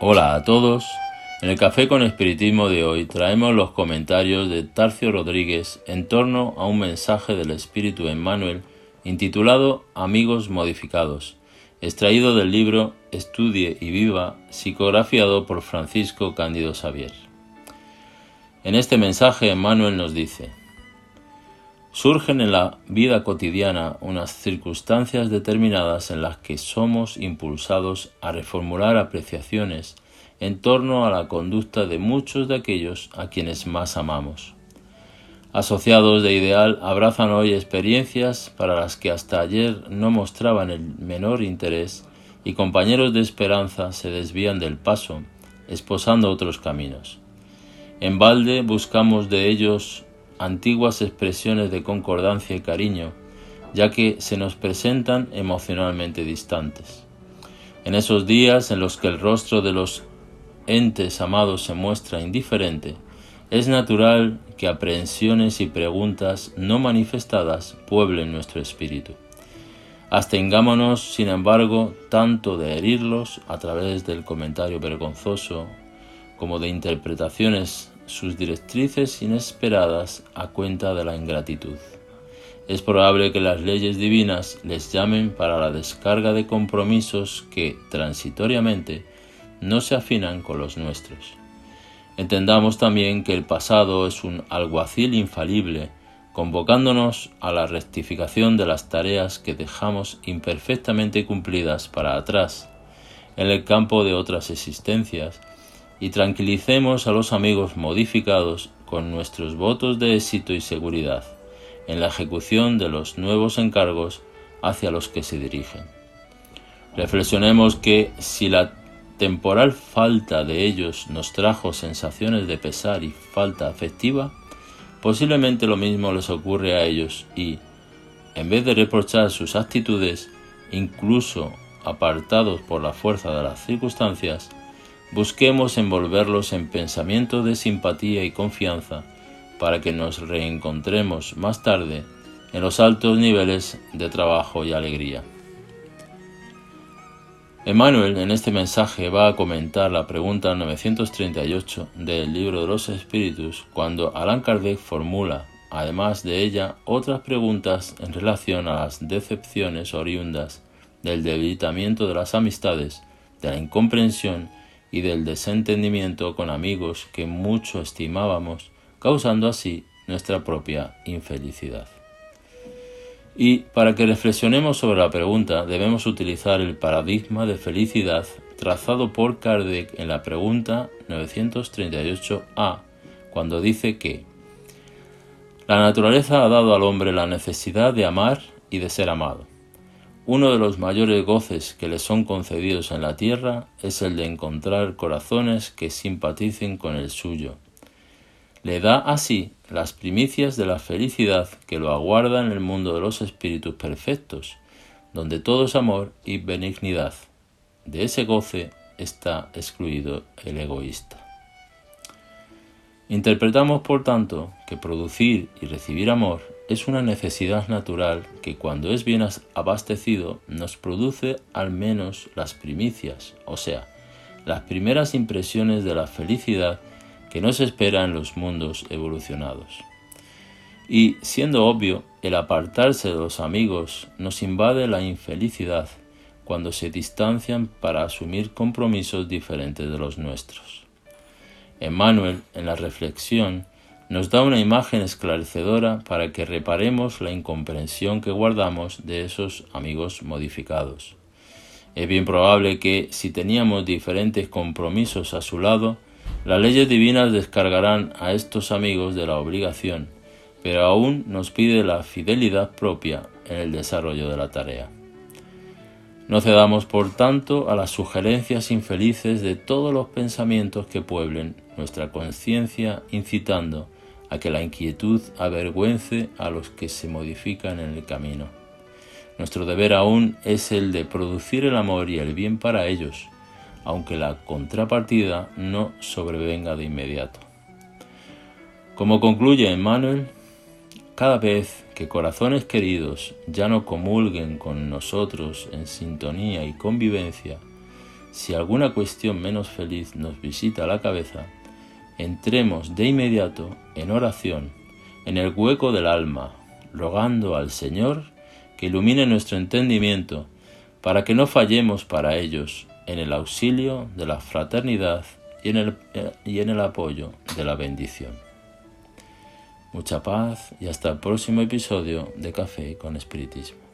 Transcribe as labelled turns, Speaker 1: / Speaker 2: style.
Speaker 1: Hola a todos. En el Café con Espiritismo de hoy traemos los comentarios de Tarcio Rodríguez en torno a un mensaje del Espíritu Emmanuel intitulado Amigos Modificados, extraído del libro Estudie y Viva, psicografiado por Francisco Cándido Xavier. En este mensaje Emmanuel nos dice, Surgen en la vida cotidiana unas circunstancias determinadas en las que somos impulsados a reformular apreciaciones en torno a la conducta de muchos de aquellos a quienes más amamos. Asociados de ideal abrazan hoy experiencias para las que hasta ayer no mostraban el menor interés y compañeros de esperanza se desvían del paso, esposando otros caminos. En balde buscamos de ellos antiguas expresiones de concordancia y cariño, ya que se nos presentan emocionalmente distantes. En esos días en los que el rostro de los entes amados se muestra indiferente, es natural que aprehensiones y preguntas no manifestadas pueblen nuestro espíritu. Abstengámonos, sin embargo, tanto de herirlos a través del comentario vergonzoso como de interpretaciones sus directrices inesperadas a cuenta de la ingratitud. Es probable que las leyes divinas les llamen para la descarga de compromisos que, transitoriamente, no se afinan con los nuestros. Entendamos también que el pasado es un alguacil infalible, convocándonos a la rectificación de las tareas que dejamos imperfectamente cumplidas para atrás, en el campo de otras existencias, y tranquilicemos a los amigos modificados con nuestros votos de éxito y seguridad en la ejecución de los nuevos encargos hacia los que se dirigen. Reflexionemos que si la temporal falta de ellos nos trajo sensaciones de pesar y falta afectiva, posiblemente lo mismo les ocurre a ellos y, en vez de reprochar sus actitudes, incluso apartados por la fuerza de las circunstancias, busquemos envolverlos en pensamientos de simpatía y confianza para que nos reencontremos más tarde en los altos niveles de trabajo y alegría. Emmanuel en este mensaje va a comentar la pregunta 938 del libro de los espíritus cuando Allan Kardec formula, además de ella, otras preguntas en relación a las decepciones oriundas del debilitamiento de las amistades, de la incomprensión y del desentendimiento con amigos que mucho estimábamos, causando así nuestra propia infelicidad. Y para que reflexionemos sobre la pregunta debemos utilizar el paradigma de felicidad trazado por Kardec en la pregunta 938a, cuando dice que la naturaleza ha dado al hombre la necesidad de amar y de ser amado. Uno de los mayores goces que le son concedidos en la tierra es el de encontrar corazones que simpaticen con el suyo. Le da así las primicias de la felicidad que lo aguarda en el mundo de los espíritus perfectos, donde todo es amor y benignidad. De ese goce está excluido el egoísta. Interpretamos, por tanto, que producir y recibir amor es una necesidad natural que cuando es bien abastecido nos produce al menos las primicias, o sea, las primeras impresiones de la felicidad que nos espera en los mundos evolucionados. Y, siendo obvio, el apartarse de los amigos nos invade la infelicidad cuando se distancian para asumir compromisos diferentes de los nuestros. Emmanuel, en la reflexión, nos da una imagen esclarecedora para que reparemos la incomprensión que guardamos de esos amigos modificados. Es bien probable que, si teníamos diferentes compromisos a su lado, las leyes divinas descargarán a estos amigos de la obligación, pero aún nos pide la fidelidad propia en el desarrollo de la tarea. No cedamos, por tanto, a las sugerencias infelices de todos los pensamientos que pueblen nuestra conciencia, incitando a que la inquietud avergüence a los que se modifican en el camino. Nuestro deber aún es el de producir el amor y el bien para ellos, aunque la contrapartida no sobrevenga de inmediato. Como concluye Emmanuel, cada vez que corazones queridos ya no comulguen con nosotros en sintonía y convivencia, si alguna cuestión menos feliz nos visita la cabeza, entremos de inmediato en oración en el hueco del alma, rogando al Señor que ilumine nuestro entendimiento para que no fallemos para ellos en el auxilio de la fraternidad y en el, y en el apoyo de la bendición. Mucha paz y hasta el próximo episodio de Café con Espiritismo.